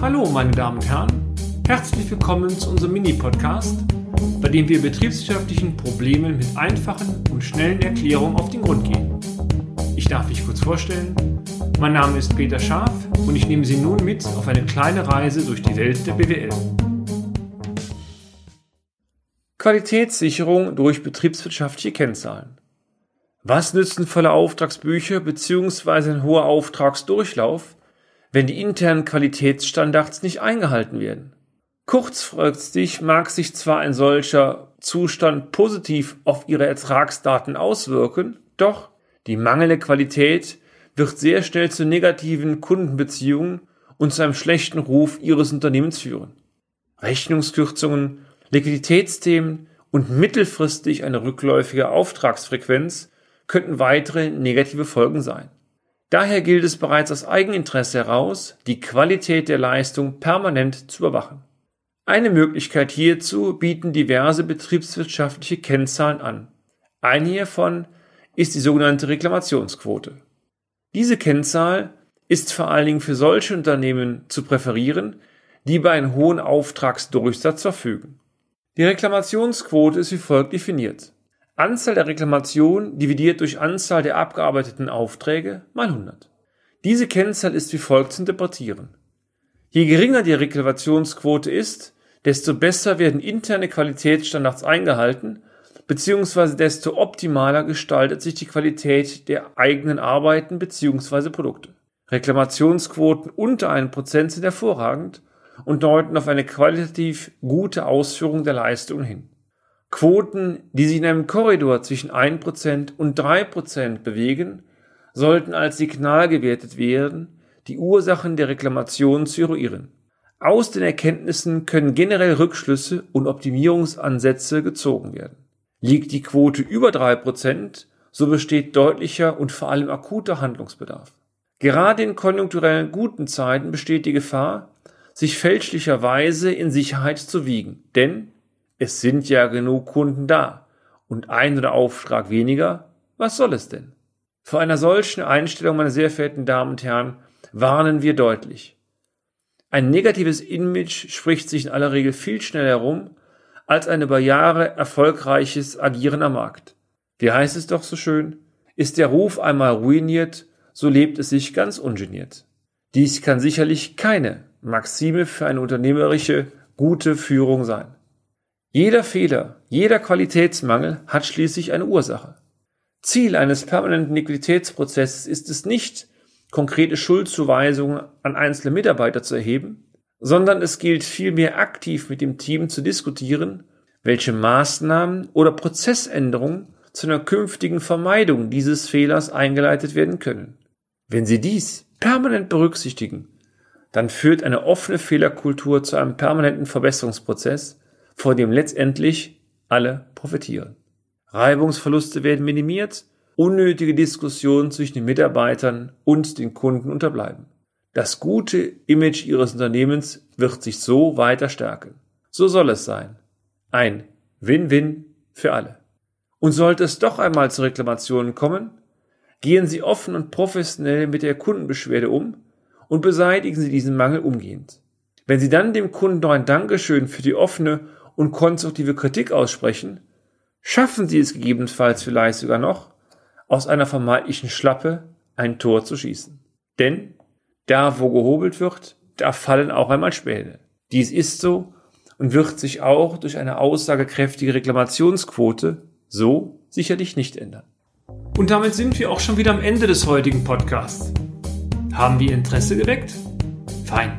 Hallo, meine Damen und Herren. Herzlich willkommen zu unserem Mini-Podcast, bei dem wir betriebswirtschaftlichen Problemen mit einfachen und schnellen Erklärungen auf den Grund gehen. Ich darf mich kurz vorstellen. Mein Name ist Peter Scharf und ich nehme Sie nun mit auf eine kleine Reise durch die Welt der BWL. Qualitätssicherung durch betriebswirtschaftliche Kennzahlen. Was nützen volle Auftragsbücher bzw. ein hoher Auftragsdurchlauf, wenn die internen Qualitätsstandards nicht eingehalten werden? Kurzfristig mag sich zwar ein solcher Zustand positiv auf Ihre Ertragsdaten auswirken, doch die mangelnde Qualität wird sehr schnell zu negativen Kundenbeziehungen und zu einem schlechten Ruf Ihres Unternehmens führen. Rechnungskürzungen, Liquiditätsthemen und mittelfristig eine rückläufige Auftragsfrequenz könnten weitere negative Folgen sein. Daher gilt es bereits aus Eigeninteresse heraus, die Qualität der Leistung permanent zu überwachen. Eine Möglichkeit hierzu bieten diverse betriebswirtschaftliche Kennzahlen an. Eine hiervon ist die sogenannte Reklamationsquote. Diese Kennzahl ist vor allen Dingen für solche Unternehmen zu präferieren, die über einen hohen Auftragsdurchsatz verfügen. Die Reklamationsquote ist wie folgt definiert. Anzahl der Reklamationen dividiert durch Anzahl der abgearbeiteten Aufträge mal 100. Diese Kennzahl ist wie folgt zu interpretieren. Je geringer die Reklamationsquote ist, desto besser werden interne Qualitätsstandards eingehalten beziehungsweise desto optimaler gestaltet sich die Qualität der eigenen Arbeiten beziehungsweise Produkte. Reklamationsquoten unter 1% sind hervorragend und deuten auf eine qualitativ gute Ausführung der Leistungen hin. Quoten, die sich in einem Korridor zwischen 1% und 3% bewegen, sollten als Signal gewertet werden, die Ursachen der Reklamation zu eruieren. Aus den Erkenntnissen können generell Rückschlüsse und Optimierungsansätze gezogen werden. Liegt die Quote über drei Prozent, so besteht deutlicher und vor allem akuter Handlungsbedarf. Gerade in konjunkturellen guten Zeiten besteht die Gefahr, sich fälschlicherweise in Sicherheit zu wiegen, denn es sind ja genug Kunden da und ein oder Auftrag weniger, was soll es denn? Vor einer solchen Einstellung, meine sehr verehrten Damen und Herren, warnen wir deutlich. Ein negatives Image spricht sich in aller Regel viel schneller herum als ein über Jahre erfolgreiches Agieren am Markt. Wie heißt es doch so schön? Ist der Ruf einmal ruiniert, so lebt es sich ganz ungeniert. Dies kann sicherlich keine Maxime für eine unternehmerische, gute Führung sein. Jeder Fehler, jeder Qualitätsmangel hat schließlich eine Ursache. Ziel eines permanenten Liquiditätsprozesses ist es nicht, konkrete Schuldzuweisungen an einzelne Mitarbeiter zu erheben, sondern es gilt vielmehr aktiv mit dem Team zu diskutieren, welche Maßnahmen oder Prozessänderungen zu einer künftigen Vermeidung dieses Fehlers eingeleitet werden können. Wenn Sie dies permanent berücksichtigen, dann führt eine offene Fehlerkultur zu einem permanenten Verbesserungsprozess, vor dem letztendlich alle profitieren. Reibungsverluste werden minimiert, unnötige Diskussionen zwischen den Mitarbeitern und den Kunden unterbleiben. Das gute Image Ihres Unternehmens wird sich so weiter stärken. So soll es sein. Ein Win-Win für alle. Und sollte es doch einmal zu Reklamationen kommen, gehen Sie offen und professionell mit der Kundenbeschwerde um und beseitigen Sie diesen Mangel umgehend. Wenn Sie dann dem Kunden noch ein Dankeschön für die offene und konstruktive Kritik aussprechen, schaffen Sie es gegebenenfalls vielleicht sogar noch, aus einer vermeintlichen Schlappe ein Tor zu schießen. Denn da, wo gehobelt wird, da fallen auch einmal Späne. Dies ist so und wird sich auch durch eine aussagekräftige Reklamationsquote so sicherlich nicht ändern. Und damit sind wir auch schon wieder am Ende des heutigen Podcasts. Haben wir Interesse geweckt? Fein.